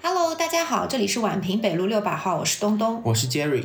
Hello，大家好，这里是宛平北路六百号，我是东东，我是 Jerry。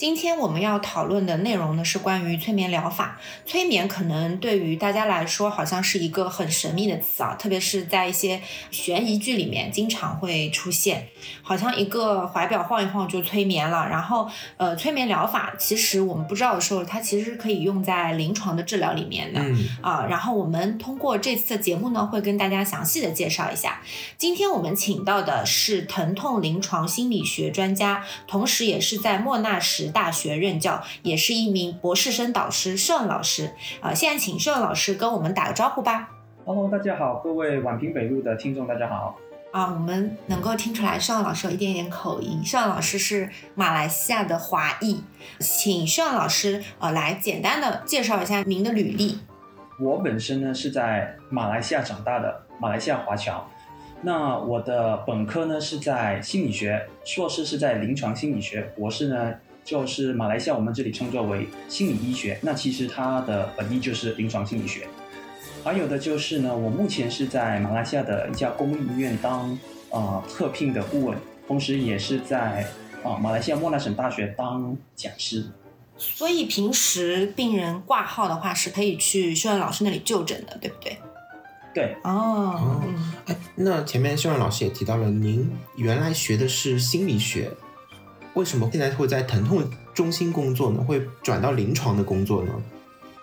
今天我们要讨论的内容呢是关于催眠疗法。催眠可能对于大家来说好像是一个很神秘的词啊，特别是在一些悬疑剧里面经常会出现，好像一个怀表晃一晃就催眠了。然后，呃，催眠疗法其实我们不知道的时候，它其实是可以用在临床的治疗里面的啊。然后我们通过这次的节目呢，会跟大家详细的介绍一下。今天我们请到的是疼痛临床心理学专家，同时也是在莫纳什。大学任教，也是一名博士生导师，盛老师啊。现在请盛老师跟我们打个招呼吧。Hello，大家好，各位宛平北路的听众，大家好。啊，我们能够听出来，盛老师有一点点口音。盛老师是马来西亚的华裔，请盛老师呃来简单的介绍一下您的履历。我本身呢是在马来西亚长大的，马来西亚华侨。那我的本科呢是在心理学，硕士是在临床心理学，博士呢。就是马来西亚，我们这里称作为心理医学。那其实它的本意就是临床心理学。还有的就是呢，我目前是在马来西亚的一家公立医院当啊特聘的顾问，同时也是在啊马来西亚莫纳省大学当讲师。所以平时病人挂号的话，是可以去秀恩老师那里就诊的，对不对？对。哦。哎，那前面秀恩老师也提到了，您原来学的是心理学。为什么现在会在疼痛中心工作呢？会转到临床的工作呢？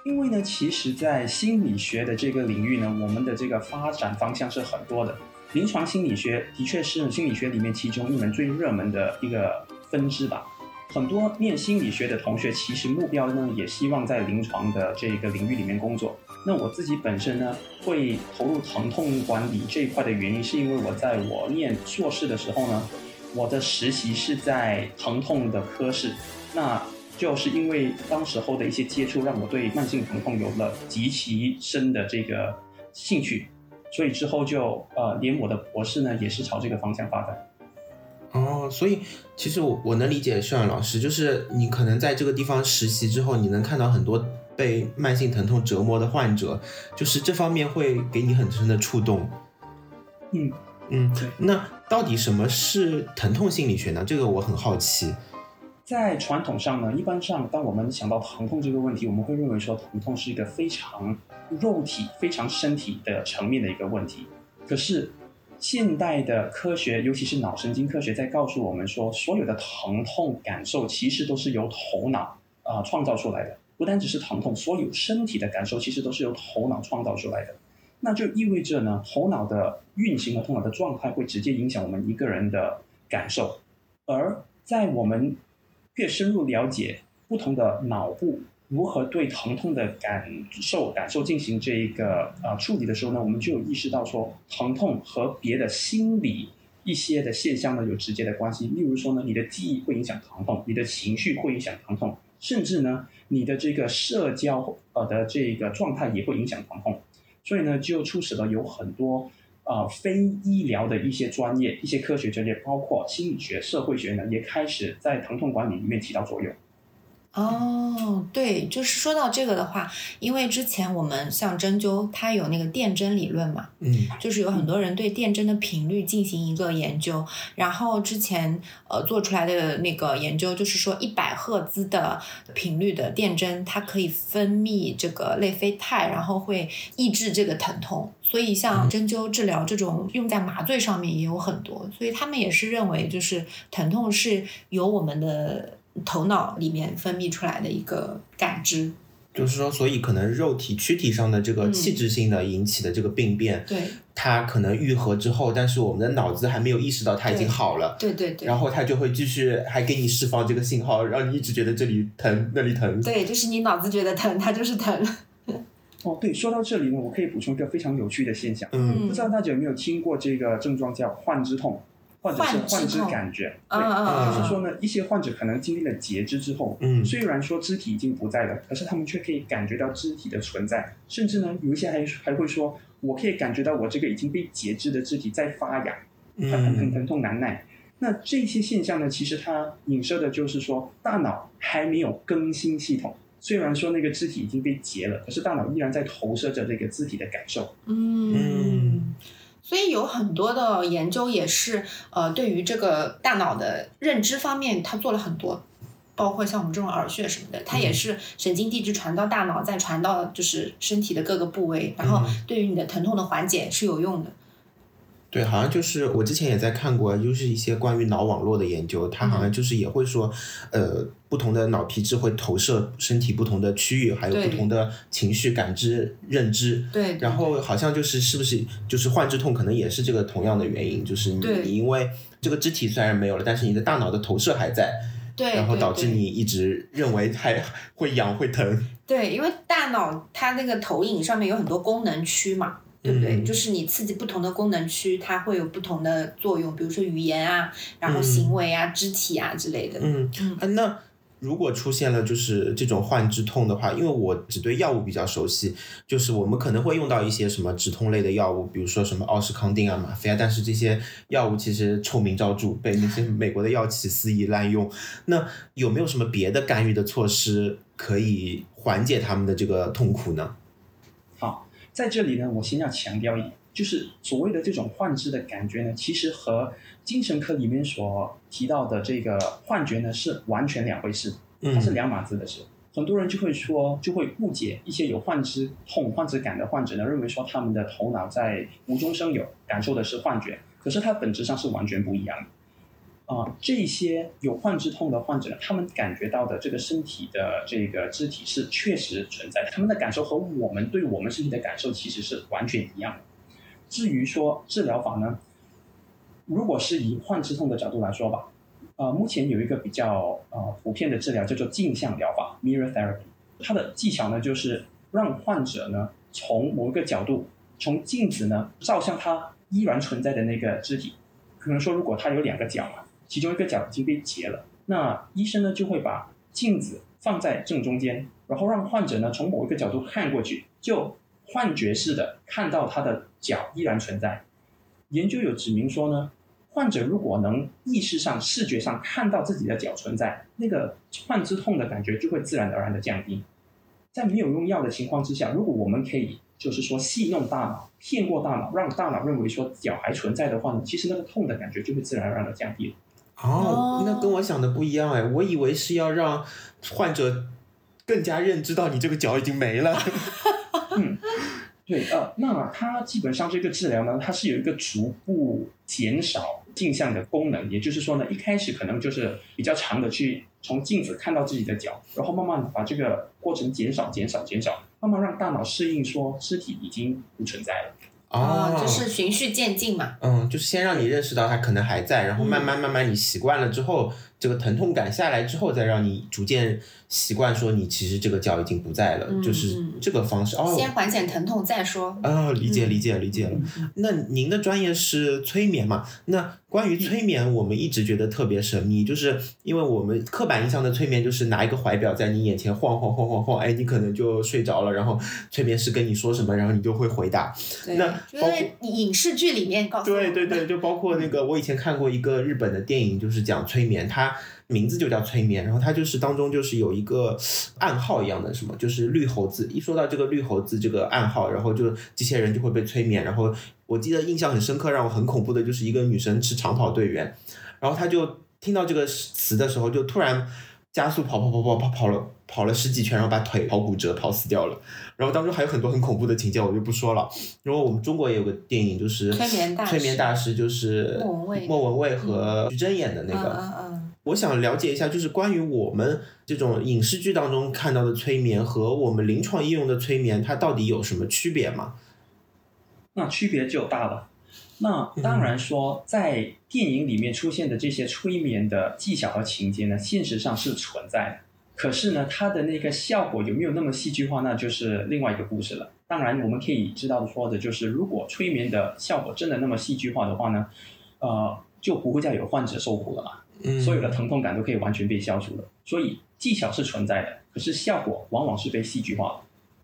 因为呢，其实，在心理学的这个领域呢，我们的这个发展方向是很多的。临床心理学的确是心理学里面其中一门最热门的一个分支吧。很多念心理学的同学，其实目标呢，也希望在临床的这个领域里面工作。那我自己本身呢，会投入疼痛管理这一块的原因，是因为我在我念硕士的时候呢。我的实习是在疼痛的科室，那就是因为当时候的一些接触，让我对慢性疼痛有了极其深的这个兴趣，所以之后就呃，连我的博士呢也是朝这个方向发展。哦，所以其实我我能理解炫老师，就是你可能在这个地方实习之后，你能看到很多被慢性疼痛折磨的患者，就是这方面会给你很深的触动。嗯。嗯，那到底什么是疼痛心理学呢？这个我很好奇。在传统上呢，一般上，当我们想到疼痛这个问题，我们会认为说疼痛是一个非常肉体、非常身体的层面的一个问题。可是，现代的科学，尤其是脑神经科学，在告诉我们说，所有的疼痛感受其实都是由头脑啊创造出来的。不单只是疼痛，所有身体的感受其实都是由头脑创造出来的。那就意味着呢，头脑的运行和头脑的状态会直接影响我们一个人的感受，而在我们越深入了解不同的脑部如何对疼痛的感受感受进行这一个呃处理的时候呢，我们就有意识到说，疼痛和别的心理一些的现象呢有直接的关系。例如说呢，你的记忆会影响疼痛，你的情绪会影响疼痛，甚至呢，你的这个社交呃的这个状态也会影响疼痛。所以呢，就促使了有很多呃非医疗的一些专业、一些科学专业，包括心理学、社会学呢，也开始在疼痛管理里面起到作用。哦，对，就是说到这个的话，因为之前我们像针灸，它有那个电针理论嘛，嗯，就是有很多人对电针的频率进行一个研究，然后之前呃做出来的那个研究就是说，一百赫兹的频率的电针，它可以分泌这个类啡肽，然后会抑制这个疼痛，所以像针灸治疗这种用在麻醉上面也有很多，所以他们也是认为就是疼痛是由我们的。头脑里面分泌出来的一个感知，就是说，所以可能肉体躯体上的这个器质性的引起的这个病变，对，它可能愈合之后，但是我们的脑子还没有意识到它已经好了，对对对，然后它就会继续还给你释放这个信号，让你一直觉得这里疼那里疼，对，就是你脑子觉得疼，它就是疼。哦，对，说到这里呢，我可以补充一个非常有趣的现象，嗯，不知道大家有没有听过这个症状叫幻肢痛。或者是幻肢感觉，对，就是说呢，一些患者可能经历了截肢之后，嗯，虽然说肢体已经不在了，可是他们却可以感觉到肢体的存在，甚至呢，有一些还还会说，我可以感觉到我这个已经被截肢的肢体在发痒，很很很疼痛难耐。那这些现象呢，其实它影射的就是说，大脑还没有更新系统，虽然说那个肢体已经被截了，可是大脑依然在投射着这个肢体的感受。嗯。所以有很多的研究也是，呃，对于这个大脑的认知方面，它做了很多，包括像我们这种耳穴什么的，它也是神经递质传到大脑，再传到就是身体的各个部位，然后对于你的疼痛的缓解是有用的。对，好像就是我之前也在看过，就是一些关于脑网络的研究，它好像就是也会说，呃，不同的脑皮质会投射身体不同的区域，还有不同的情绪感知、认知。对。然后好像就是是不是就是幻肢痛，可能也是这个同样的原因，就是你你因为这个肢体虽然没有了，但是你的大脑的投射还在。对。然后导致你一直认为还会痒会疼。对，因为大脑它那个投影上面有很多功能区嘛。对不对？就是你刺激不同的功能区，它会有不同的作用，比如说语言啊，然后行为啊、肢体啊之类的。嗯嗯。那如果出现了就是这种幻肢痛的话，因为我只对药物比较熟悉，就是我们可能会用到一些什么止痛类的药物，比如说什么奥施康定啊、吗啡啊，但是这些药物其实臭名昭著，被那些美国的药企肆意滥用。那有没有什么别的干预的措施可以缓解他们的这个痛苦呢？在这里呢，我先要强调一点，就是所谓的这种幻肢的感觉呢，其实和精神科里面所提到的这个幻觉呢是完全两回事，它是两码子的事。很多人就会说，就会误解一些有幻肢痛、幻肢感的患者呢，认为说他们的头脑在无中生有，感受的是幻觉，可是它本质上是完全不一样的。啊，这些有幻肢痛的患者，他们感觉到的这个身体的这个肢体是确实存在的，他们的感受和我们对我们身体的感受其实是完全一样的。至于说治疗法呢，如果是以幻肢痛的角度来说吧，呃，目前有一个比较呃普遍的治疗叫做镜像疗法 （mirror therapy），它的技巧呢就是让患者呢从某一个角度，从镜子呢照向他依然存在的那个肢体，可能说如果他有两个脚嘛。其中一个角已经被截了，那医生呢就会把镜子放在正中间，然后让患者呢从某一个角度看过去，就幻觉似的看到他的脚依然存在。研究有指明说呢，患者如果能意识上、视觉上看到自己的脚存在，那个幻肢痛的感觉就会自然而然的降低。在没有用药的情况之下，如果我们可以就是说戏弄大脑、骗过大脑，让大脑认为说脚还存在的话呢，其实那个痛的感觉就会自然而然的降低了。哦，那跟我想的不一样哎，我以为是要让患者更加认知到你这个脚已经没了。嗯，对，呃，那它基本上这个治疗呢，它是有一个逐步减少镜像的功能，也就是说呢，一开始可能就是比较长的去从镜子看到自己的脚，然后慢慢把这个过程减少、减少、减少，慢慢让大脑适应说肢体已经不存在了。哦，就是循序渐进嘛。嗯，就是先让你认识到它可能还在，然后慢慢慢慢你习惯了之后，这个疼痛感下来之后，再让你逐渐。习惯说你其实这个脚已经不在了，就是这个方式哦。先缓解疼痛再说。哦，理解理解理解了。那您的专业是催眠嘛？那关于催眠，我们一直觉得特别神秘，就是因为我们刻板印象的催眠就是拿一个怀表在你眼前晃晃晃晃晃，哎，你可能就睡着了，然后催眠师跟你说什么，然后你就会回答。那因为影视剧里面告诉对对对，就包括那个我以前看过一个日本的电影，就是讲催眠，它。名字就叫催眠，然后它就是当中就是有一个暗号一样的什么，就是绿猴子。一说到这个绿猴子这个暗号，然后就机器人就会被催眠。然后我记得印象很深刻，让我很恐怖的就是一个女生是长跑队员，然后她就听到这个词的时候，就突然加速跑跑跑跑跑跑了跑了十几圈，然后把腿跑骨折跑死掉了。然后当中还有很多很恐怖的情节，我就不说了。然后我们中国也有个电影，就是催眠大催眠大师，就是莫文蔚莫文蔚和徐峥演的那个。我想了解一下，就是关于我们这种影视剧当中看到的催眠和我们临床应用的催眠，它到底有什么区别吗？那区别就大了。那当然说，在电影里面出现的这些催眠的技巧和情节呢，现实上是存在的。可是呢，它的那个效果有没有那么戏剧化，那就是另外一个故事了。当然，我们可以知道的说的就是，如果催眠的效果真的那么戏剧化的话呢，呃，就不会再有患者受苦了嘛。所有的疼痛感都可以完全被消除了，所以技巧是存在的，可是效果往往是被戏剧化的。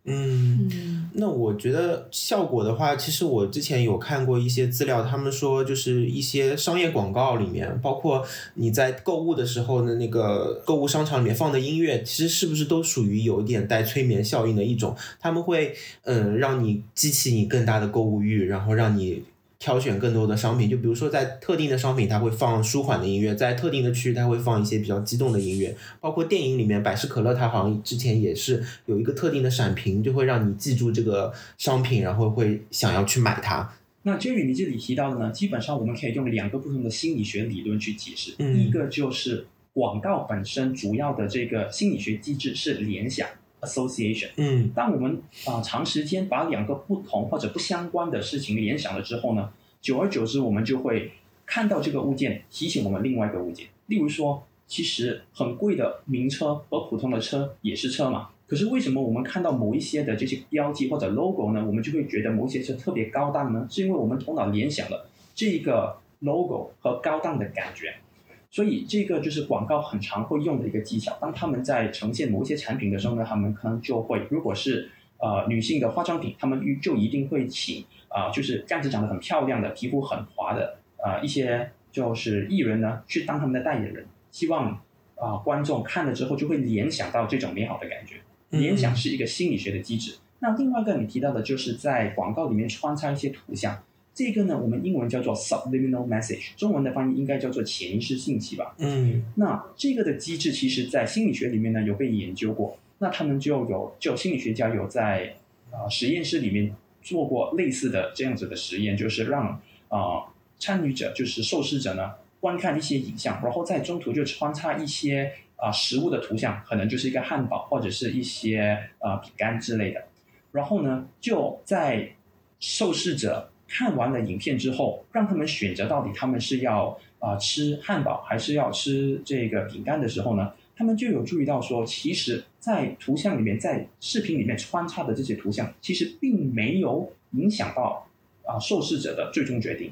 嗯，那我觉得效果的话，其实我之前有看过一些资料，他们说就是一些商业广告里面，包括你在购物的时候的那个购物商场里面放的音乐，其实是不是都属于有一点带催眠效应的一种？他们会嗯让你激起你更大的购物欲，然后让你。挑选更多的商品。就比如说在特定的商品，它会放舒缓的音乐；在特定的区域，它会放一些比较激动的音乐。包括电影里面，百事可乐它好像之前也是有一个特定的闪屏，就会让你记住这个商品，然后会想要去买它。那 Jerry，你这里提到的呢，基本上我们可以用两个不同的心理学理论去解释。嗯一个就是广告本身主要的这个心理学机制是联想 （association）。嗯当我们啊、长时间把两个不同或者不相关的事情联想了之后呢，久而久之，我们就会看到这个物件提醒我们另外一个物件。例如说，其实很贵的名车和普通的车也是车嘛，可是为什么我们看到某一些的这些标记或者 logo 呢，我们就会觉得某些车特别高档呢？是因为我们头脑联想了这个 logo 和高档的感觉。所以这个就是广告很常会用的一个技巧。当他们在呈现某一些产品的时候呢，他们可能就会，如果是呃女性的化妆品，他们就一定会请啊、就是样子长得很漂亮的、皮肤很滑的啊、一些就是艺人呢去当他们的代言人，希望啊、观众看了之后就会联想到这种美好的感觉。嗯联想是一个心理学的机制。那另外一个你提到的就是在广告里面穿插一些图像，这个呢我们英文叫做 subliminal message，中文的翻译应该叫做潜意识信息吧。嗯。那这个的机制其实在心理学里面呢有被研究过，那他们就有就心理学家有在啊、呃实验室里面做过类似的这样子的实验，就是让啊、呃参与者就是受试者呢观看一些影像，然后在中途就穿插一些啊、食物的图像，可能就是一个汉堡或者是一些啊饼干之类的，然后呢就在受试者看完了影片之后，让他们选择到底他们是要啊、吃汉堡还是要吃这个饼干的时候呢，他们就有注意到说，其实，在图像里面，在视频里面穿插的这些图像，其实并没有影响到啊、受试者的最终决定。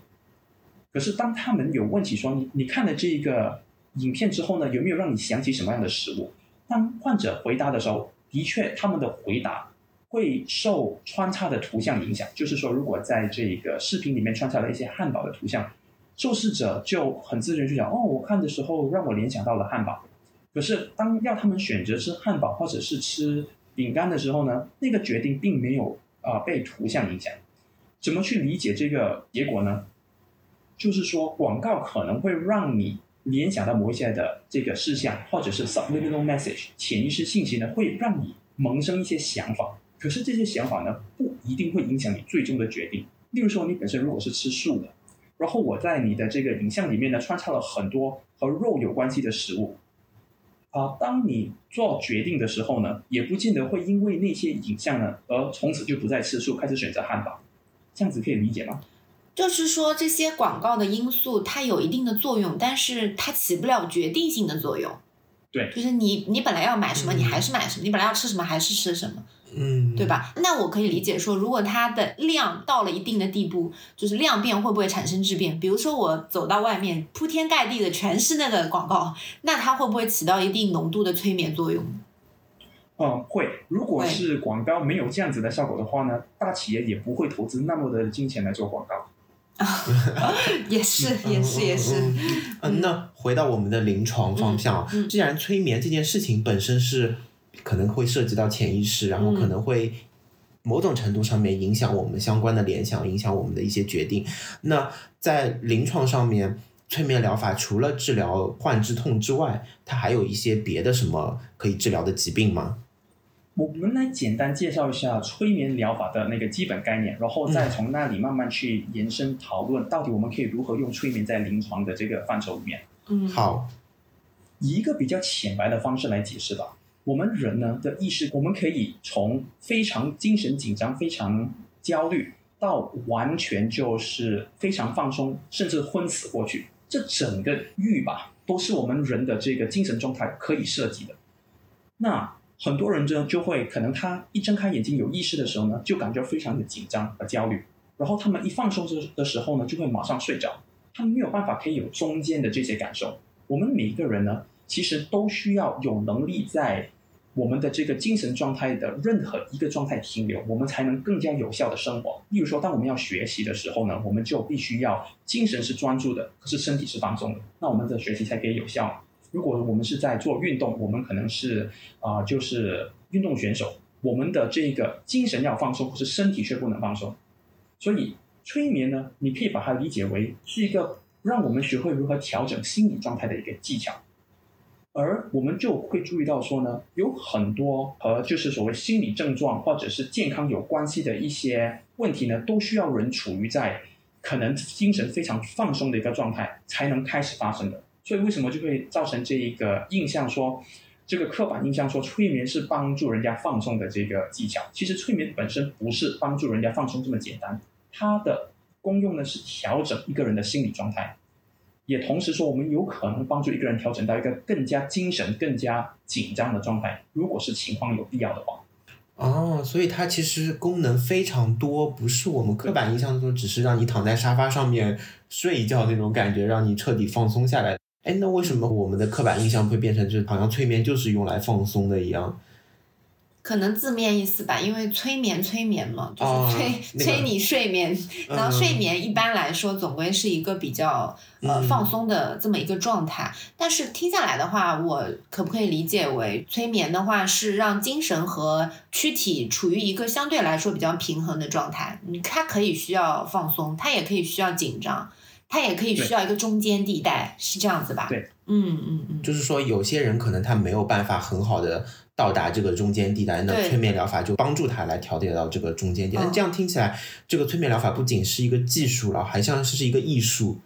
可是当他们有问起说你你看了这个影片之后呢，有没有让你想起什么样的食物？当患者回答的时候，的确他们的回答会受穿插的图像影响。就是说，如果在这个视频里面穿插了一些汉堡的图像，受试者就很自然就讲：“哦，我看的时候让我联想到了汉堡。”可是当要他们选择吃汉堡或者是吃饼干的时候呢，那个决定并没有啊、被图像影响。怎么去理解这个结果呢？就是说，广告可能会让你联想到某一些的这个事项，或者是 subliminal message 潜意识信息呢，会让你萌生一些想法。可是这些想法呢，不一定会影响你最终的决定。例如说，你本身如果是吃素的，然后我在你的这个影像里面呢，穿插了很多和肉有关系的食物。啊，当你做决定的时候呢，也不见得会因为那些影像呢，而从此就不再吃素，开始选择汉堡。这样子可以理解吗？就是说这些广告的因素它有一定的作用，但是它起不了决定性的作用。对就是你你本来要买什么，嗯你还是买什么；你本来要吃什么，还是吃什么。嗯，对？吧？那我可以理解说，如果它的量到了一定的地步，就是量变会不会产生质变？比如说我走到外面，铺天盖地的全是那个广告，那它会不会起到一定浓度的催眠作用？嗯，会。如果是广告没有这样子的效果的话呢，大企业也不会投资那么的金钱来做广告。也是，也是，也是。嗯，嗯那回到我们的临床方向，既然催眠这件事情本身是可能会涉及到潜意识，然后嗯可能会某种程度上面影响我们相关的联想，影响我们的一些决定。那在临床上面，催眠疗法除了治疗患肢痛之外，它还有一些别的什么可以治疗的疾病吗？我们来简单介绍一下催眠疗法的那个基本概念，然后再从那里慢慢去延伸讨论，到底我们可以如何用催眠在临床的这个范畴里面。嗯，好，以一个比较浅白的方式来解释吧。我们人呢的意识，我们可以从非常精神紧张、非常焦虑，到完全就是非常放松，甚至昏死过去。这整个域吧，都是我们人的这个精神状态可以设计的。那很多人呢，就会可能他一睁开眼睛有意识的时候呢，就感觉非常的紧张和焦虑，然后他们一放松的的时候呢，就会马上睡着。他们没有办法可以有中间的这些感受。我们每一个人呢，其实都需要有能力在我们的这个精神状态的任何一个状态停留，我们才能更加有效的生活。例如说，当我们要学习的时候呢，我们就必须要精神是专注的，可是身体是放松的，那我们的学习才可以有效。如果我们是在做运动，我们可能是啊、就是运动选手，我们的这个精神要放松，可是身体却不能放松。所以催眠呢，你可以把它理解为是一个让我们学会如何调整心理状态的一个技巧。而我们就会注意到说呢，有很多和就是所谓心理症状或者是健康有关系的一些问题呢，都需要人处于在可能精神非常放松的一个状态才能开始发生的。所以为什么就会造成这一个印象说，这个刻板印象说催眠是帮助人家放松的这个技巧？其实催眠本身不是帮助人家放松这么简单，它的功用呢是调整一个人的心理状态。也同时说，我们有可能帮助一个人调整到一个更加精神、更加紧张的状态，如果是情况有必要的话。哦，所以它其实功能非常多，不是我们刻板印象中只是让你躺在沙发上面睡一觉那种感觉，让你彻底放松下来。哎，那为什么我们的刻板印象会变成就是好像催眠就是用来放松的一样？可能字面意思吧，因为催眠催眠嘛，就是催、那个催你睡眠。然后嗯睡眠一般来说总归是一个比较呃嗯放松的这么一个状态。但是听下来的话，我可不可以理解为催眠的话是让精神和躯体处于一个相对来说比较平衡的状态？你它可以需要放松，它也可以需要紧张，它也可以需要一个中间地带，是这样子吧？对，嗯嗯嗯。就是说，有些人可能他没有办法很好的到达这个中间地带，那催眠疗法就帮助他来调节到这个中间地带。嗯那这样听起来，这个催眠疗法不仅是一个技术了，还像是一个艺术。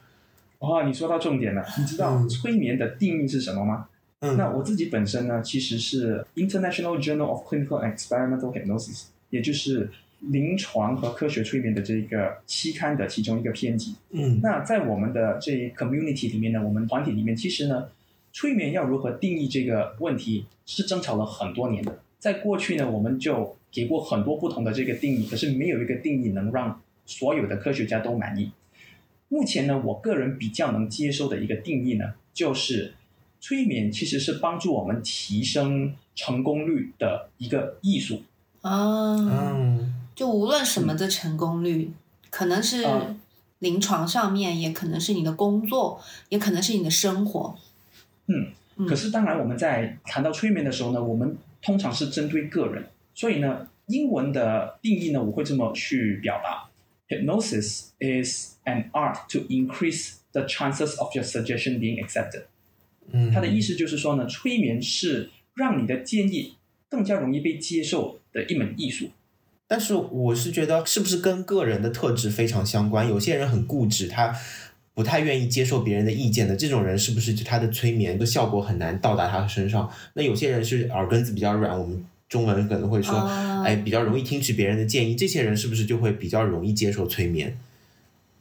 哦，你说到重点了，你知道嗯催眠的定义是什么吗？嗯，那我自己本身呢，其实是 International Journal of Clinical and Experimental Hypnosis，也就是临床和科学催眠的这个期刊的其中一个编辑。嗯那在我们的这一 community 里面呢，我们团体里面，其实呢，催眠要如何定义这个问题，是争吵了很多年的。在过去呢，我们就给过很多不同的这个定义，可是没有一个定义能让所有的科学家都满意。目前呢，我个人比较能接受的一个定义呢，就是催眠其实是帮助我们提升成功率的一个艺术。啊，嗯就无论什么的成功率，可能是啊临床上面，也可能是你的工作，也可能是你的生活。嗯，嗯可是当然我们在谈到催眠的时候呢，我们通常是针对个人，所以呢，英文的定义呢，我会这么去表达：Hypnosis is an art to increase the chances of your suggestion being accepted。嗯，它的意思就是说呢，催眠是让你的建议更加容易被接受的一门艺术。但是我是觉得，是不是跟个人的特质非常相关？有些人很固执，他不太愿意接受别人的意见的，这种人是不是就他的催眠的效果很难到达他身上？那有些人是耳根子比较软，我们中文可能会说，啊哎，比较容易听取别人的建议，这些人是不是就会比较容易接受催眠？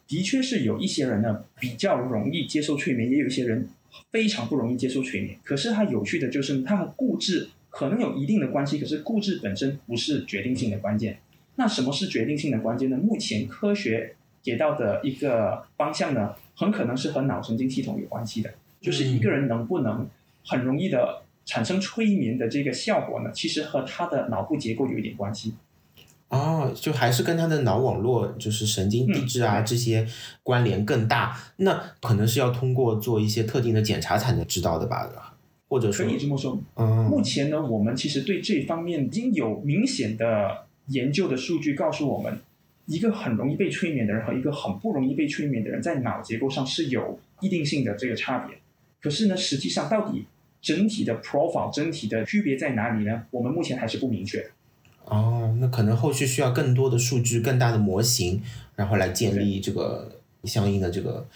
的确是有一些人呢比较容易接受催眠，也有一些人非常不容易接受催眠。可是他有趣的就是，他和固执可能有一定的关系，可是固执本身不是决定性的关键。那什么是决定性的关键呢？目前科学给到的一个方向呢，很可能是和脑神经系统有关系的，就是一个人能不能很容易的产生催眠的这个效果呢，其实和他的脑部结构有一点关系。哦，就还是跟他的脑网络，就是神经递质啊、嗯这些关联更大。那可能是要通过做一些特定的检查才能知道的吧？或者说可，以这么说，嗯，目前呢，我们其实对这方面已经有明显的研究的数据告诉我们，一个很容易被催眠的人和一个很不容易被催眠的人，在脑结构上是有一定性的这个差别。可是呢，实际上到底整体的 profile 整体的区别在哪里呢？我们目前还是不明确的。哦，那可能后续需要更多的数据、更大的模型，然后来建立这个相应的这个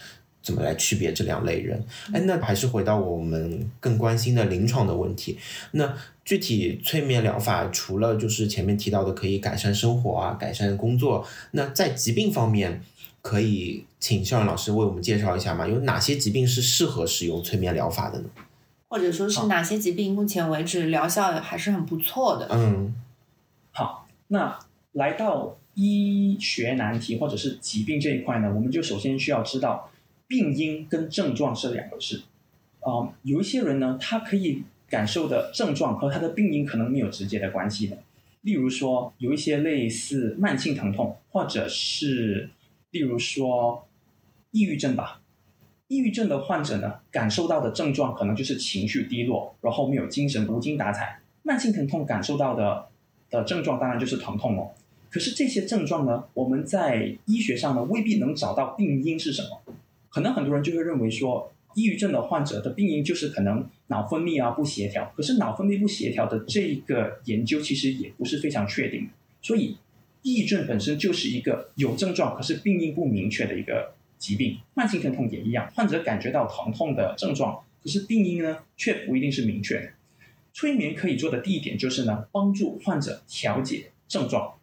怎么来区别这两类人。哎，那还是回到我们更关心的临床的问题。那具体催眠疗法除了就是前面提到的可以改善生活啊、改善工作，那在疾病方面，可以请校任老师为我们介绍一下吗？有哪些疾病是适合使用催眠疗法的呢？或者说是哪些疾病目前为止疗效还是很不错的？嗯好，那来到医学难题或者是疾病这一块呢，我们就首先需要知道病因跟症状是两回事。啊、有一些人呢，他可以感受的症状和他的病因可能没有直接的关系的。例如说，有一些类似慢性疼痛，或者是例如说抑郁症吧。抑郁症的患者呢，感受到的症状可能就是情绪低落，然后没有精神、无精打采。慢性疼痛感受到的的症状当然就是疼痛哦。可是这些症状呢，我们在医学上呢未必能找到病因是什么。可能很多人就会认为说，抑郁症的患者的病因就是可能脑分泌啊不协调。可是脑分泌不协调的这个研究其实也不是非常确定。所以，抑郁症本身就是一个有症状可是病因不明确的一个疾病。慢性疼痛也一样，患者感觉到疼痛的症状，可是病因呢却不一定是明确的。催眠可以做的第一点就是呢，帮助患者调节症状。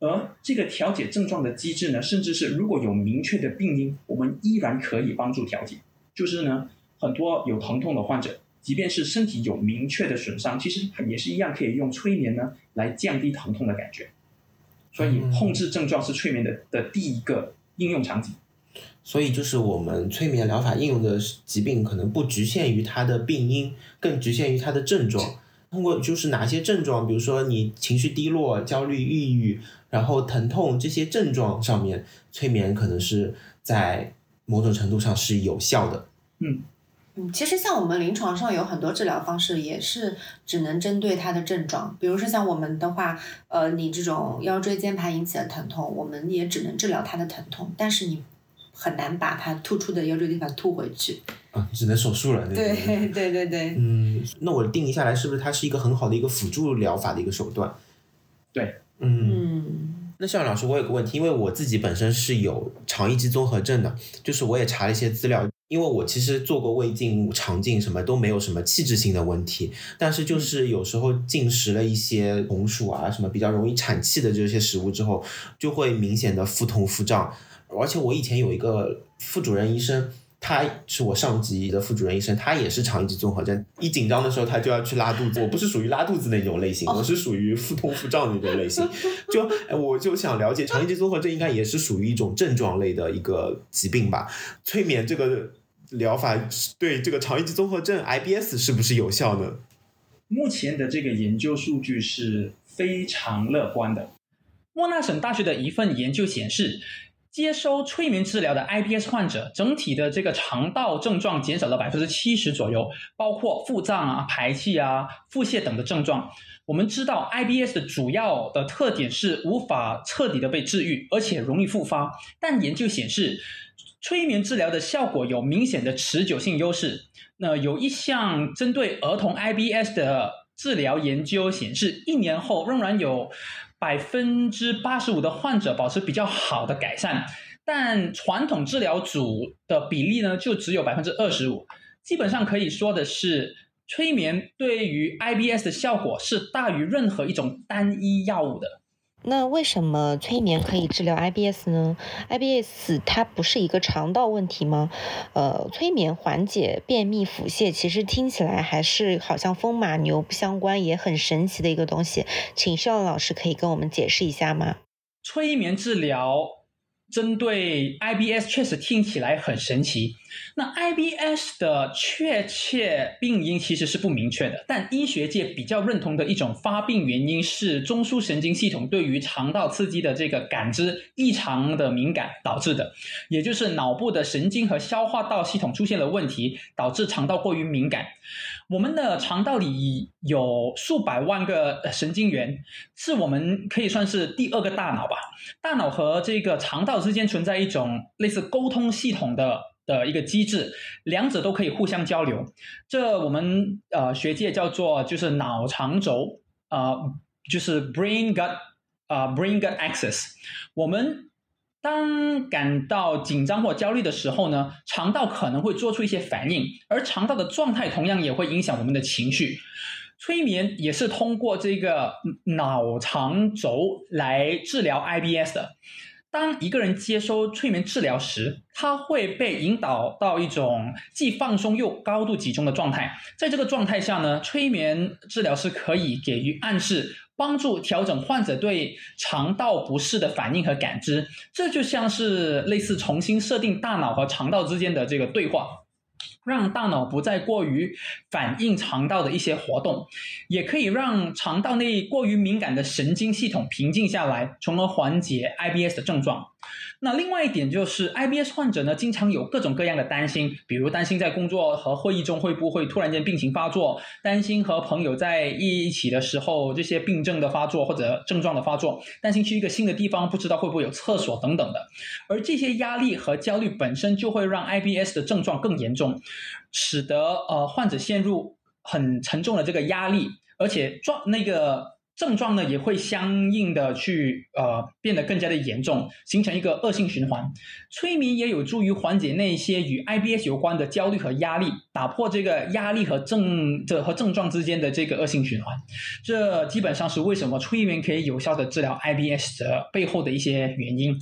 而这个调节症状的机制呢，甚至是如果有明确的病因，我们依然可以帮助调节。就是呢，很多有疼痛的患者，即便是身体有明确的损伤，其实也是一样可以用催眠呢来降低疼痛的感觉。所以，控制症状是催眠的的第一个应用场景。所以，就是我们催眠疗法应用的疾病，可能不局限于它的病因，更局限于它的症状。通过就是哪些症状，比如说你情绪低落、焦虑、抑郁。然后疼痛这些症状上面，催眠可能是在某种程度上是有效的。嗯嗯，其实像我们临床上有很多治疗方式，也是只能针对它的症状。比如说像我们的话，呃，你这种腰椎间盘引起的疼痛，我们也只能治疗它的疼痛，但是你很难把它突出的腰椎地方突回去。啊，只能手术了。对对对对。嗯，那我定义下来，是不是它是一个很好的一个辅助疗法的一个手段？对。嗯，那校长老师，我有个问题，因为我自己本身是有肠易激综合症的，就是我也查了一些资料，因为我其实做过胃镜、肠镜，什么都没有什么器质性的问题，但是就是有时候进食了一些红薯啊，什么比较容易产气的这些食物之后，就会明显的腹痛、腹胀，而且我以前有一个副主任医生。他是我上级的副主任医生，他也是肠易激综合症。一紧张的时候，他就要去拉肚子。我不是属于拉肚子那种类型，我是属于腹痛腹胀那种类型。就我就想了解，肠易激综合症应该也是属于一种症状类的一个疾病吧？催眠这个疗法对这个肠易激综合症 IBS 是不是有效呢？目前的这个研究数据是非常乐观的。莫纳省大学的一份研究显示。接收催眠治疗的 IBS 患者，整体的这个肠道症状减少了百分之七十左右，包括腹胀啊、排气啊、腹泻等的症状。我们知道 IBS 的主要的特点是无法彻底的被治愈，而且容易复发。但研究显示，催眠治疗的效果有明显的持久性优势。那有一项针对儿童 IBS 的治疗研究显示，一年后仍然有。百分之八十五的患者保持比较好的改善，但传统治疗组的比例呢，就只有百分之二十五。基本上可以说的是，催眠对于 IBS 的效果是大于任何一种单一药物的。那为什么催眠可以治疗 IBS 呢？IBS 它不是一个肠道问题吗？呃，催眠缓解便秘、腹泻，其实听起来还是好像风马牛不相关，也很神奇的一个东西。请邵老师可以跟我们解释一下吗？催眠治疗。针对 IBS 确实听起来很神奇。那 IBS 的确切病因其实是不明确的，但医学界比较认同的一种发病原因是中枢神经系统对于肠道刺激的这个感知异常的敏感导致的，也就是脑部的神经和消化道系统出现了问题，导致肠道过于敏感。我们的肠道里有数百万个神经元，是我们可以算是第二个大脑吧。大脑和这个肠道之间存在一种类似沟通系统的的一个机制，两者都可以互相交流。这我们呃学界叫做就是脑肠轴，呃就是 brain gut 啊 brain gut axis。我们当感到紧张或焦虑的时候呢，肠道可能会做出一些反应，而肠道的状态同样也会影响我们的情绪。催眠也是通过这个脑肠轴来治疗 IBS 的。当一个人接收催眠治疗时，他会被引导到一种既放松又高度集中的状态。在这个状态下呢，催眠治疗师可以给予暗示。帮助调整患者对肠道不适的反应和感知，这就像是类似重新设定大脑和肠道之间的这个对话，让大脑不再过于反应肠道的一些活动，也可以让肠道内过于敏感的神经系统平静下来，从而缓解 IBS 的症状。那另外一点就是 IBS 患者呢，经常有各种各样的担心，比如担心在工作和会议中会不会突然间病情发作，担心和朋友在一起的时候这些病症的发作或者症状的发作，担心去一个新的地方不知道会不会有厕所等等的。而这些压力和焦虑本身就会让 IBS 的症状更严重，使得呃患者陷入很沉重的这个压力，而且状那个。症状呢也会相应的去呃变得更加的严重，形成一个恶性循环。催眠也有助于缓解那些与 IBS 有关的焦虑和压力，打破这个压力和症这和症状之间的这个恶性循环。这基本上是为什么催眠可以有效的治疗 IBS 的背后的一些原因。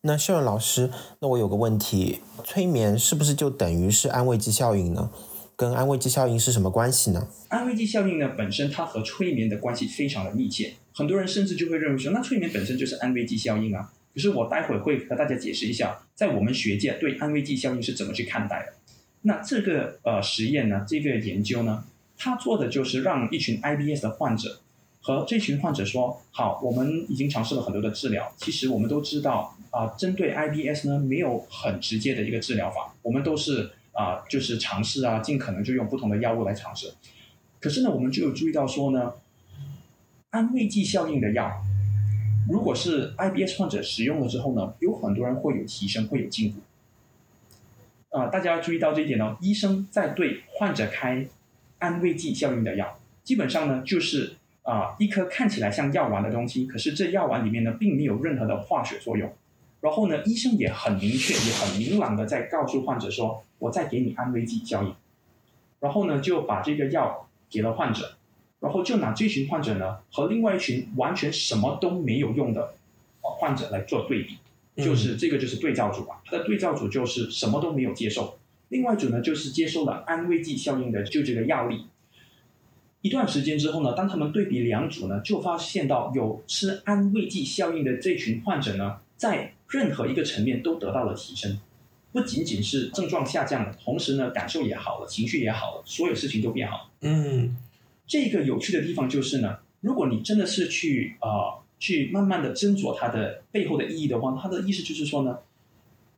那秀任老师，那我有个问题，催眠是不是就等于是安慰剂效应呢？跟安慰剂效应是什么关系呢？安慰剂效应呢，本身它和催眠的关系非常的密切，很多人甚至就会认为说，那催眠本身就是安慰剂效应啊。可是我待会会和大家解释一下，在我们学界对安慰剂效应是怎么去看待的。那这个呃实验呢，这个研究呢，它做的就是让一群 IBS 的患者和这群患者说，好，我们已经尝试了很多的治疗，其实我们都知道啊，针对 IBS 呢，没有很直接的一个治疗法，我们都是。啊，就是尝试啊，尽可能就用不同的药物来尝试。可是呢，我们就有注意到说呢，安慰剂效应的药，如果是 IBS 患者使用了之后呢，有很多人会有提升，会有进步。啊，大家要注意到这一点哦。医生在对患者开安慰剂效应的药，基本上呢就是啊一颗看起来像药丸的东西，可是这药丸里面呢并没有任何的化学作用。然后呢，医生也很明确、也很明朗的在告诉患者说：“我再给你安慰剂效应。”然后呢，就把这个药给了患者，然后就拿这群患者呢和另外一群完全什么都没有用的患者来做对比，就是这个就是对照组啊。他的对照组就是什么都没有接受，另外一组呢就是接受了安慰剂效应的就这个药力。一段时间之后呢，当他们对比两组呢，就发现到有吃安慰剂效应的这群患者呢，在任何一个层面都得到了提升，不仅仅是症状下降了，同时呢，感受也好了，情绪也好了，所有事情都变好。嗯，这个有趣的地方就是呢，如果你真的是去呃去慢慢的斟酌它的背后的意义的话，它的意思就是说呢，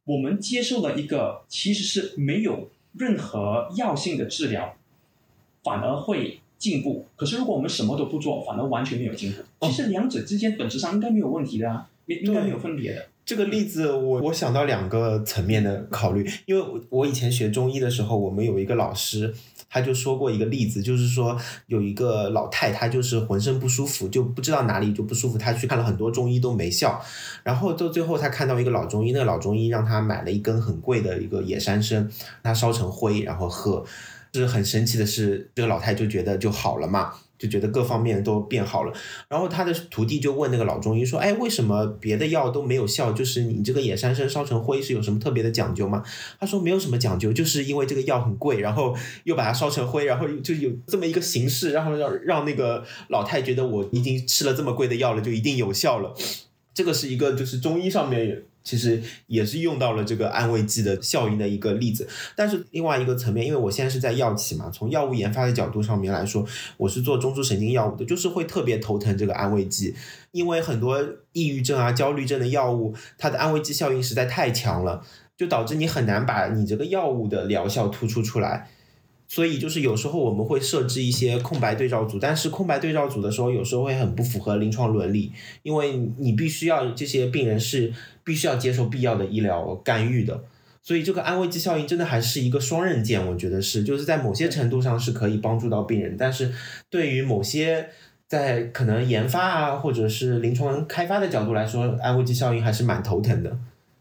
我们接受了一个其实是没有任何药性的治疗，反而会进步。可是如果我们什么都不做，反而完全没有进步。其实两者之间本质上应该没有问题的啊，应该没有分别的。这个例子，我我想到两个层面的考虑，因为我以前学中医的时候，我们有一个老师，他就说过一个例子，就是说有一个老太，她就是浑身不舒服，就不知道哪里就不舒服，她去看了很多中医都没效，然后到最后她看到一个老中医，那个老中医让她买了一根很贵的一个野山参，她烧成灰然后喝，是很神奇的是，这个老太就觉得就好了嘛。就觉得各方面都变好了，然后他的徒弟就问那个老中医说：“哎，为什么别的药都没有效？就是你这个野山参烧成灰是有什么特别的讲究吗？”他说：“没有什么讲究，就是因为这个药很贵，然后又把它烧成灰，然后就有这么一个形式，然后让让那个老太觉得我已经吃了这么贵的药了，就一定有效了。这个是一个就是中医上面。”其实也是用到了这个安慰剂的效应的一个例子，但是另外一个层面，因为我现在是在药企嘛，从药物研发的角度上面来说，我是做中枢神经药物的，就是会特别头疼这个安慰剂，因为很多抑郁症啊、焦虑症的药物，它的安慰剂效应实在太强了，就导致你很难把你这个药物的疗效突出出来。所以就是有时候我们会设置一些空白对照组，但是空白对照组的时候，有时候会很不符合临床伦理，因为你必须要这些病人是必须要接受必要的医疗干预的。所以这个安慰剂效应真的还是一个双刃剑，我觉得是，就是在某些程度上是可以帮助到病人，但是对于某些在可能研发啊或者是临床开发的角度来说，安慰剂效应还是蛮头疼的。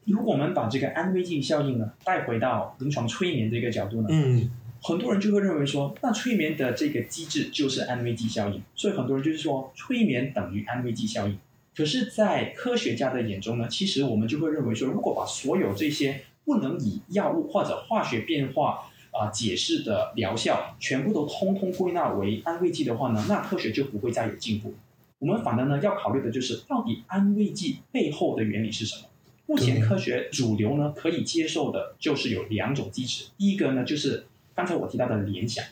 如果我们把这个安慰剂效应呢带回到临床催眠这个角度呢？嗯。很多人就会认为说，那催眠的这个机制就是安慰剂效应，所以很多人就是说，催眠等于安慰剂效应。可是，在科学家的眼中呢，其实我们就会认为说，如果把所有这些不能以药物或者化学变化啊解释的疗效，全部都通通归纳为安慰剂的话呢，那科学就不会再有进步。我们反而呢，要考虑的就是到底安慰剂背后的原理是什么？目前科学主流呢可以接受的就是有两种机制，第一个呢就是。刚才我提到的联想，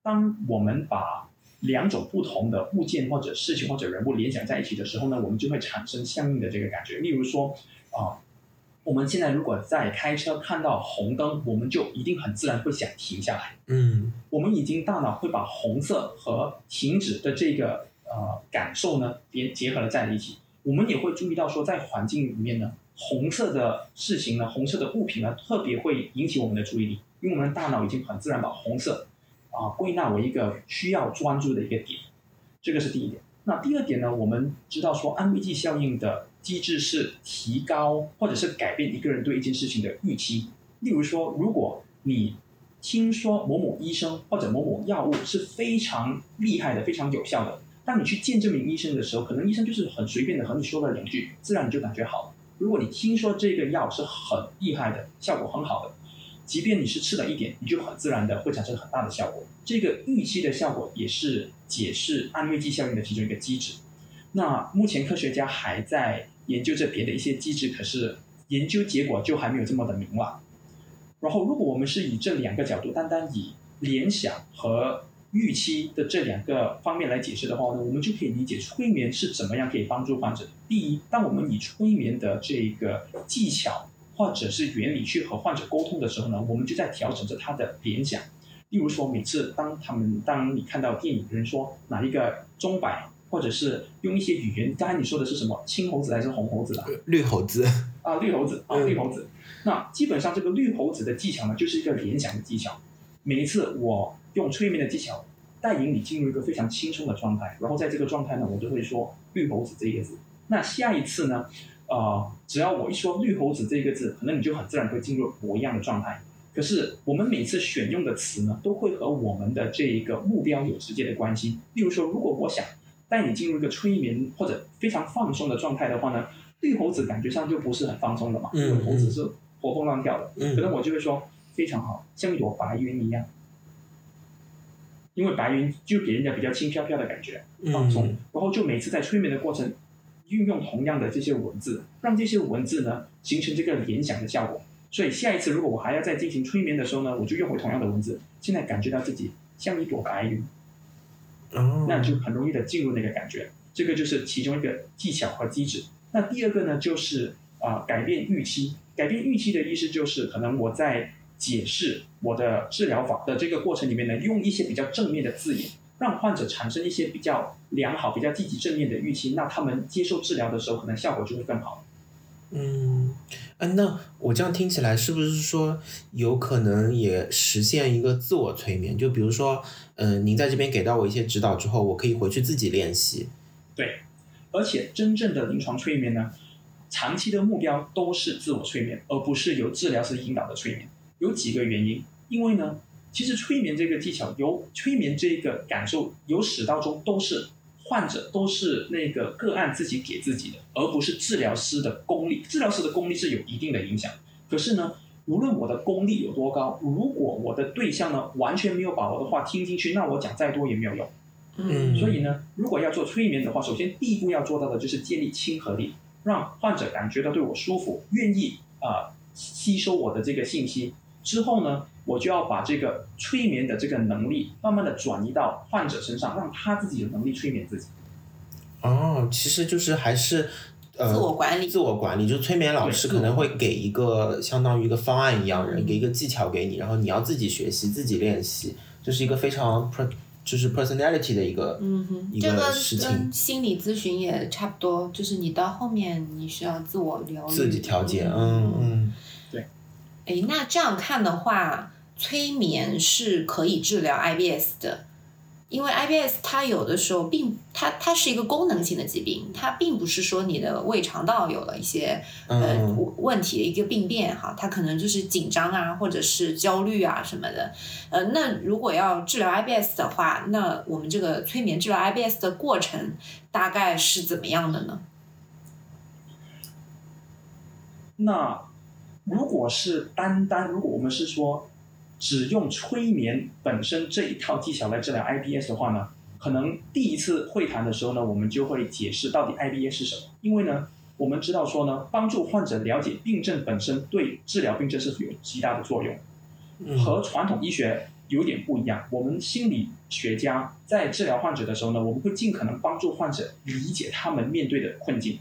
当我们把两种不同的物件或者事情或者人物联想在一起的时候呢，我们就会产生相应的这个感觉。例如说，啊，我们现在如果在开车看到红灯，我们就一定很自然会想停下来。嗯我们已经大脑会把红色和停止的这个呃感受呢连结合了在一起。我们也会注意到说，在环境里面呢，红色的事情呢，红色的物品呢，特别会引起我们的注意力，因为我们的大脑已经很自然把红色啊、归纳为一个需要专注的一个点，这个是第一点。那第二点呢，我们知道说安慰剂效应的机制是提高或者是改变一个人对一件事情的预期。例如说，如果你听说某某医生或者某某药物是非常厉害的、非常有效的，当你去见这名医生的时候，可能医生就是很随便的和你说了两句，自然你就感觉好了。如果你听说这个药是很厉害的，效果很好的，即便你是吃了一点，你就很自然的会产生很大的效果。这个预期的效果也是解释安慰剂效应的其中一个机制。那目前科学家还在研究着别的一些机制，可是研究结果就还没有这么的明朗。然后，如果我们是以这两个角度，单单以联想和预期的这两个方面来解释的话呢，我们就可以理解催眠是怎么样可以帮助患者。第一，当我们以催眠的这个技巧或者是原理去和患者沟通的时候呢，我们就在调整着他的联想。例如说，每次当他们当你看到电影人说哪一个钟摆，或者是用一些语言，刚才你说的是什么青猴子还是红猴子啊？绿猴子，啊，绿猴子啊，嗯绿猴子。那基本上这个绿猴子的技巧呢，就是一个联想的技巧。每一次我用催眠的技巧带领你进入一个非常轻松的状态，然后在这个状态呢，我就会说绿猴子这个字。那下一次呢，呃，只要我一说绿猴子这个字，可能你就很自然会进入模一样的状态。可是我们每次选用的词呢，都会和我们的这一个目标有直接的关系。例如说，如果我想带你进入一个催眠或者非常放松的状态的话呢，绿猴子感觉上就不是很放松的嘛，嗯因为猴子是活蹦乱跳的。可能嗯我就会说非常好，像一朵白云一样，因为白云就给人家比较轻飘飘的感觉，放松。嗯然后就每次在催眠的过程，运用同样的这些文字，让这些文字呢形成这个联想的效果。所以下一次如果我还要再进行催眠的时候呢，我就用回同样的文字，现在感觉到自己像一朵白云，哦，那就很容易的进入那个感觉。这个就是其中一个技巧和机制。那第二个呢，就是啊、改变预期。改变预期的意思就是，可能我在解释我的治疗法的这个过程里面呢，用一些比较正面的字眼，让患者产生一些比较良好、比较积极正面的预期，那他们接受治疗的时候，可能效果就会更好。嗯，哎，那我这样听起来是不是说有可能也实现一个自我催眠？就比如说，嗯、您在这边给到我一些指导之后，我可以回去自己练习。对，而且真正的临床催眠呢，长期的目标都是自我催眠，而不是由治疗师引导的催眠。有几个原因，因为呢，其实催眠这个技巧，由催眠这个感受，由始到终都是患者都是那个个案自己给自己的，而不是治疗师的功力。治疗师的功力是有一定的影响，可是呢。无论我的功力有多高，如果我的对象呢完全没有把我的话听进去，那我讲再多也没有用。嗯所以呢，如果要做催眠的话，首先第一步要做到的就是建立亲和力，让患者感觉到对我舒服，愿意啊、呃吸收我的这个信息。之后呢，我就要把这个催眠的这个能力慢慢的转移到患者身上，让他自己有能力催眠自己。哦，其实就是还是呃自我管理自我管理，就是催眠老师可能会给一个相当于一个方案一样，人给一个技巧给你，然后你要自己学习、自己练习，这是一个非常 per 就是 personality 的一个嗯哼，一这个事情跟，心理咨询也差不多，就是你到后面你需要自我疗愈，自己调节，嗯嗯对。哎，那这样看的话，催眠是可以治疗 IBS 的，因为 IBS 它有的时候并它它是一个功能性的疾病，它并不是说你的胃肠道有了一些呃问题的一个病变哈，它可能就是紧张啊，或者是焦虑啊什么的。呃，那如果要治疗 IBS 的话，那我们这个催眠治疗 IBS 的过程大概是怎么样的呢？那如果是单单，如果我们是说只用催眠本身这一套技巧来治疗 IBS 的话呢，可能第一次会谈的时候呢，我们就会解释到底 IBS 是什么。因为呢，我们知道说呢，帮助患者了解病症本身对治疗病症是有极大的作用。嗯和传统医学有点不一样。我们心理学家在治疗患者的时候呢，我们会尽可能帮助患者理解他们面对的困境。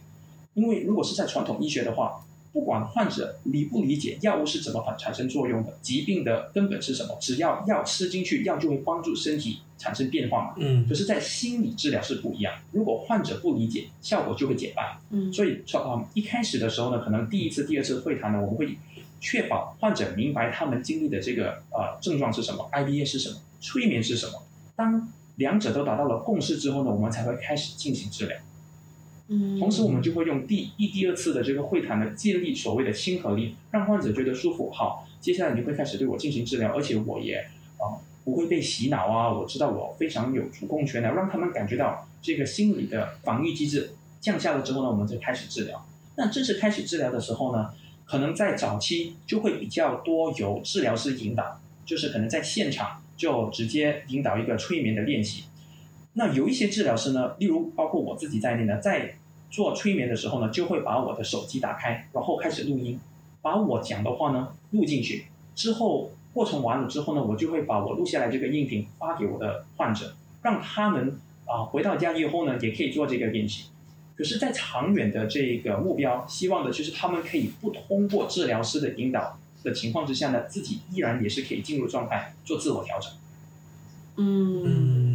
因为如果是在传统医学的话，不管患者理不理解药物是怎么产产生作用的，疾病的根本是什么，只要药吃进去，药就会帮助身体产生变化嘛。嗯可是，在心理治疗是不一样，如果患者不理解，效果就会减半。嗯所以说，嗯，一开始的时候呢，可能第一次、第二次会谈呢，我们会确保患者明白他们经历的这个呃症状是什么，IBA 是什么，催眠是什么。当两者都达到了共识之后呢，我们才会开始进行治疗。同时，我们就会用第一、第二次的这个会谈呢，建立所谓的亲和力，让患者觉得舒服。好，接下来你会开始对我进行治疗，而且我也啊、不会被洗脑啊，我知道我非常有主控权的，让他们感觉到这个心理的防御机制降下了之后呢，我们再开始治疗。那正式开始治疗的时候呢，可能在早期就会比较多由治疗师引导，就是可能在现场就直接引导一个催眠的练习。那有一些治疗师呢，例如包括我自己在内呢，在做催眠的时候呢，就会把我的手机打开，然后开始录音，把我讲的话呢录进去。之后过程完了之后呢，我就会把我录下来这个音频发给我的患者，让他们啊、回到家以后呢，也可以做这个练习。可是，在长远的这个目标，希望的就是他们可以不通过治疗师的引导的情况之下呢，自己依然也是可以进入状态，做自我调整。嗯，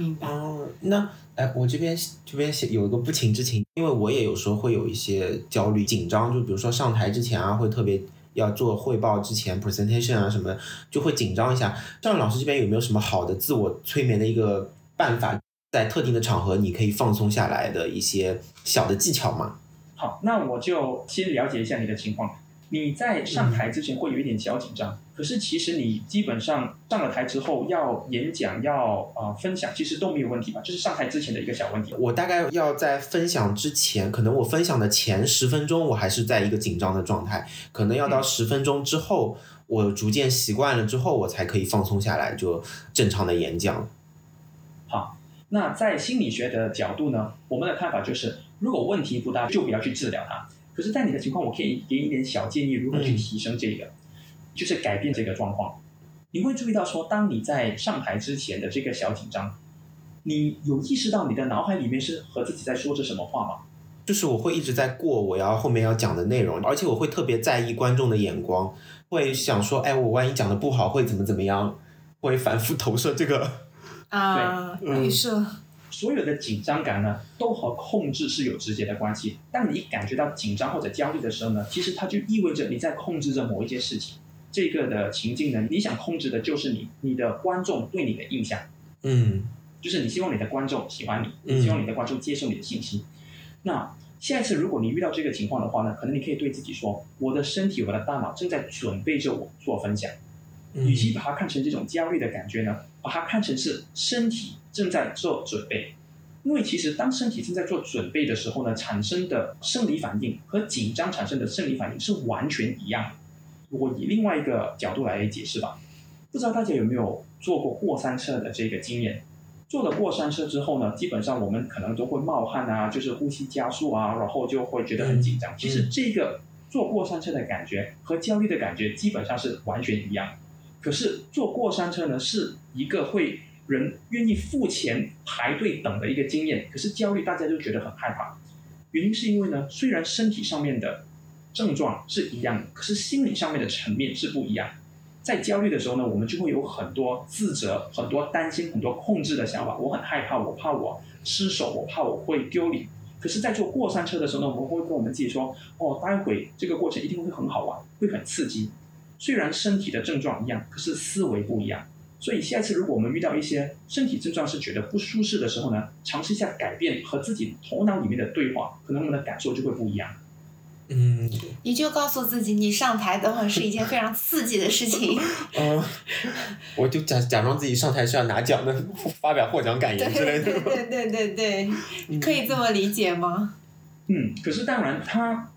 明白。哦，那哎，我这边这边写有一个不情之请，因为我也有时候会有一些焦虑、紧张，就比如说上台之前啊，会特别要做汇报之前 presentation 啊什么，就会紧张一下。赵老师这边有没有什么好的自我催眠的一个办法，在特定的场合你可以放松下来的一些小的技巧吗？好，那我就先了解一下你的情况。你在上台之前会有一点小紧张，可是其实你基本上上了台之后要演讲、要呃分享，其实都没有问题吧？这是上台之前的一个小问题。我大概要在分享之前，可能我分享的前十分钟，我还是在一个紧张的状态，可能要到嗯十分钟之后，我逐渐习惯了之后，我才可以放松下来，就正常的演讲。好，那在心理学的角度呢，我们的看法就是，如果问题不大，就不要去治疗它。可是，在你的情况，我可以给你一点小建议，如何去提升这个，就是改变这个状况。你会注意到说，当你在上台之前的这个小紧张，你有意识到你的脑海里面是和自己在说着什么话吗？就是我会一直在过我要后面要讲的内容，而且我会特别在意观众的眼光，会想说，哎，我万一讲的不好会怎么怎么样，会反复投射这个。啊，对预设，所有的紧张感呢，都和控制是有直接的关系。当你感觉到紧张或者焦虑的时候呢，其实它就意味着你在控制着某一件事情。这个的情境呢，你想控制的就是你你的观众对你的印象，嗯就是你希望你的观众喜欢你，希望你的观众接受你的信息。那下一次如果你遇到这个情况的话呢，可能你可以对自己说：我的身体、我的大脑正在准备着我做分享。嗯与其把它看成这种焦虑的感觉呢，把它看成是身体正在做准备。因为其实当身体正在做准备的时候呢，产生的生理反应和紧张产生的生理反应是完全一样的。我以另外一个角度来解释吧，不知道大家有没有坐过过山车的这个经验？坐了过山车之后呢，基本上我们可能都会冒汗啊，就是呼吸加速啊，然后就会觉得很紧张。其实这个坐过山车的感觉和焦虑的感觉基本上是完全一样。可是坐过山车呢，是一个会人愿意付钱排队等的一个经验。可是焦虑大家就觉得很害怕，原因是因为呢，虽然身体上面的症状是一样的，可是心理上面的层面是不一样。在焦虑的时候呢，我们就会有很多自责、很多担心、很多控制的想法。我很害怕，我怕我失手，我怕我会丢脸。可是，在坐过山车的时候呢，我们会跟我们自己说：“哦，待会这个过程一定会很好玩，会很刺激。”虽然身体的症状一样，可是思维不一样。所以下一次如果我们遇到一些身体症状是觉得不舒适的时候呢，尝试一下改变和自己头脑里面的对话，可能我们的感受就会不一样。嗯你就告诉自己，你上台等会儿是一件非常刺激的事情。嗯，我就假假装自己上台是要拿奖的，发表获奖感言之类的。对对对对对，可以这么理解吗？嗯，可是当然，他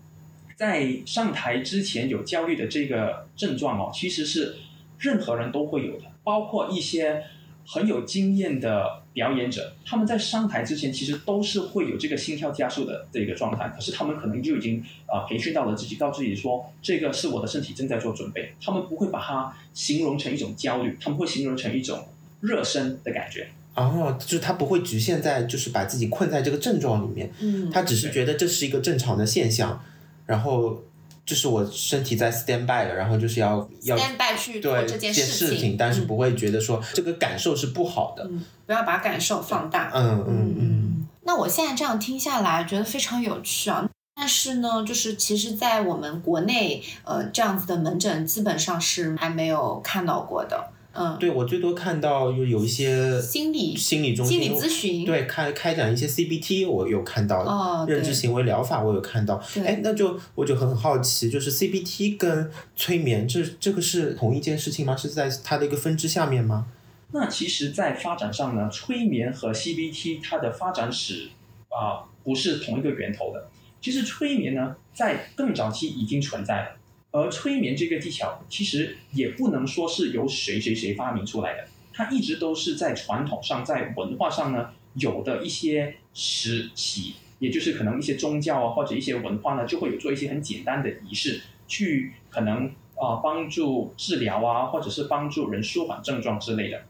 在上台之前有焦虑的这个症状哦，其实是任何人都会有的，包括一些很有经验的表演者，他们在上台之前其实都是会有这个心跳加速的这个状态，可是他们可能就已经啊、培训到了自己，告诉自己说这个是我的身体正在做准备，他们不会把它形容成一种焦虑，他们会形容成一种热身的感觉。哦，就是他不会局限在，就是把自己困在这个症状里面，嗯，他只是觉得这是一个正常的现象，然后这是我身体在 stand by 的，然后就是要要 stand by 去做对这件事事情但是嗯不会觉得说这个感受是不好的。嗯，不要把感受放大。嗯嗯嗯，那我现在这样听下来，觉得非常有趣啊。但是呢，就是其实，在我们国内，呃，这样子的门诊基本上是还没有看到过的。嗯，对我最多看到有有一些心理心理中心心理咨询对开开展一些 CBT，我有看到认知行为疗法我有看到。对哎，那就我就很好奇，就是 CBT 跟催眠这这个是同一件事情吗？是在它的一个分支下面吗？那其实，在发展上呢，催眠和 CBT 它的发展史啊、不是同一个源头的。其实催眠呢，在更早期已经存在了，而催眠这个技巧其实也不能说是由谁谁谁发明出来的，它一直都是在传统上、在文化上呢有的一些时期，也就是可能一些宗教啊或者一些文化呢，就会有做一些很简单的仪式，去可能啊、帮助治疗啊，或者是帮助人舒缓症状之类的。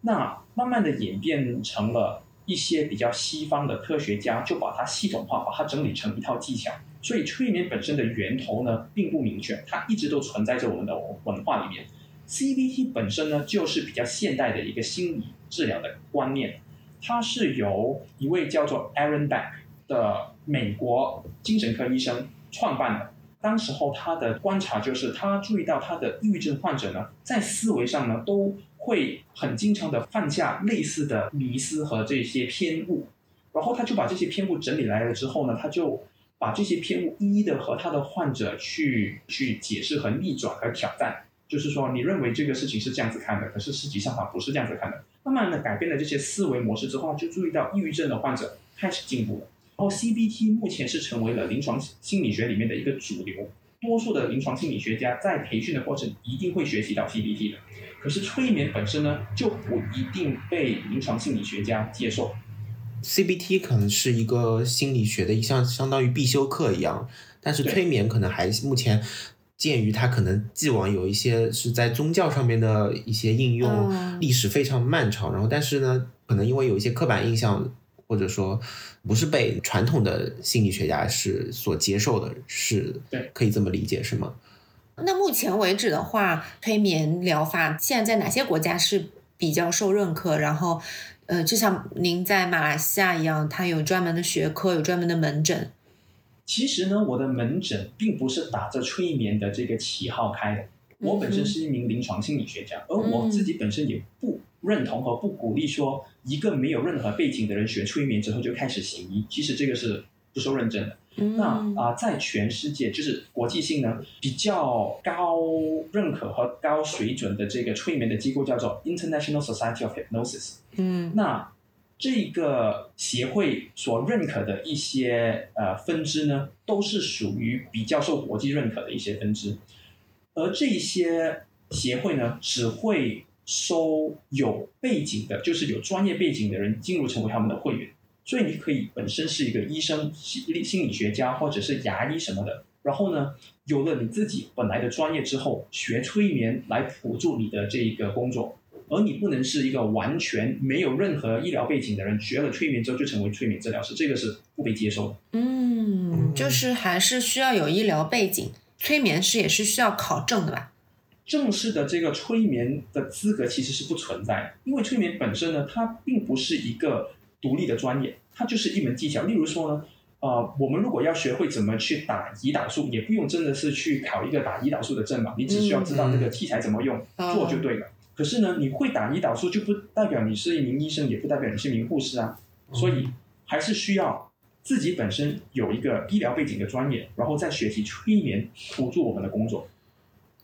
那慢慢的演变成了一些比较西方的科学家就把它系统化，把它整理成一套技巧。所以催眠本身的源头呢并不明确，它一直都存在着我们的文化里面。CBT 本身呢就是比较现代的一个心理治疗的观念，它是由一位叫做 Aaron Beck 的美国精神科医生创办的。当时候他的观察就是，他注意到他的抑郁症患者呢，在思维上呢都会很经常的犯下类似的迷思和这些偏误，然后他就把这些偏误整理来了之后呢，他就把这些偏误一一的和他的患者去去解释和逆转和挑战，就是说你认为这个事情是这样子看的，可是实际上它不是这样子看的。慢慢的改变了这些思维模式之后，就注意到抑郁症的患者开始进步了。然后 CBT 目前是成为了临床心理学里面的一个主流，多数的临床心理学家在培训的过程一定会学习到 CBT 的。可是催眠本身呢，就不一定被临床心理学家接受。CBT 可能是一个心理学的一项相当于必修课一样，但是催眠可能还目前鉴于它可能既往有一些是在宗教上面的一些应用，嗯历史非常漫长，然后但是呢，可能因为有一些刻板印象，或者说不是被传统的心理学家是所接受的，是对可以这么理解是吗？那目前为止的话，催眠疗法现在在哪些国家是比较受认可？然后，呃，就像您在马来西亚一样，它有专门的学科，有专门的门诊。其实呢，我的门诊并不是打着催眠的这个旗号开的。我本身是一名临床心理学家，而我自己本身也不认同和不鼓励说一个没有任何背景的人学催眠之后就开始行医。其实这个是不受认证的。嗯那啊、在全世界就是国际性呢比较高认可和高水准的这个催眠的机构叫做 International Society of Hypnosis。嗯那这个协会所认可的一些呃分支呢，都是属于比较受国际认可的一些分支，而这些协会呢，只会收有背景的，就是有专业背景的人进入成为他们的会员。所以你可以本身是一个医生、心心理学家或者是牙医什么的，然后呢，有了你自己本来的专业之后，学催眠来辅助你的这一个工作。而你不能是一个完全没有任何医疗背景的人，学了催眠之后就成为催眠治疗师，这个是不被接受的。嗯，就是还是需要有医疗背景，催眠师也是需要考证的吧？正式的这个催眠的资格其实是不存在的，因为催眠本身呢，它并不是一个独立的专业，它就是一门技巧。例如说呢，呃，我们如果要学会怎么去打胰岛素，也不用真的是去考一个打胰岛素的证嘛，你只需要知道这个器材怎么用，嗯做就对了。可是呢，你会打胰岛素就不代表你是一名医生，也不代表你是一名护士啊，所以还是需要自己本身有一个医疗背景的专业，然后再学习催眠辅助我们的工作。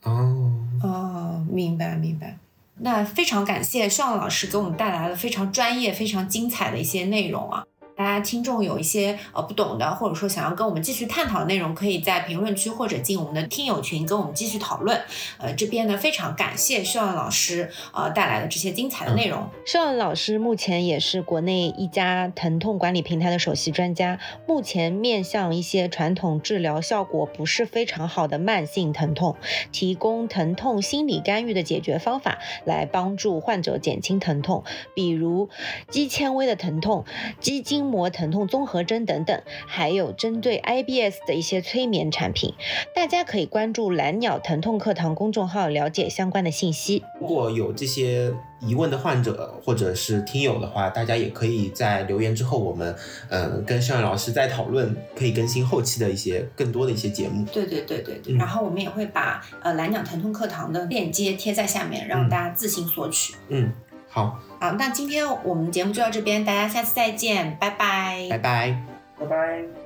哦，哦，明白明白。那非常感谢尚老师给我们带来了非常专业、非常精彩的一些内容啊！大家听众有一些呃不懂的，或者说想要跟我们继续探讨的内容，可以在评论区或者进我们的听友群跟我们继续讨论。呃，这边呢非常感谢尚老师呃带来的这些精彩的内容。秀恩老师目前也是国内一家疼痛管理平台的首席专家，目前面向一些传统治疗效果不是非常好的慢性疼痛，提供疼痛心理干预的解决方法，来帮助患者减轻疼痛，比如肌纤维的疼痛、肌筋筋膜疼痛综合征等等，还有针对 IBS 的一些催眠产品。大家可以关注蓝鸟疼痛课堂公众号了解相关的信息。如果有这些疑问的患者或者是听友的话，大家也可以在留言之后，我们呃跟尚老师再讨论，可以更新后期的一些更多的一些节目。对对对对对，嗯然后我们也会把呃蓝鸟疼痛课堂的链接贴在下面，让嗯大家自行索取。嗯，好，好，那今天我们节目就到这边，大家下次再见，拜拜拜拜。拜拜。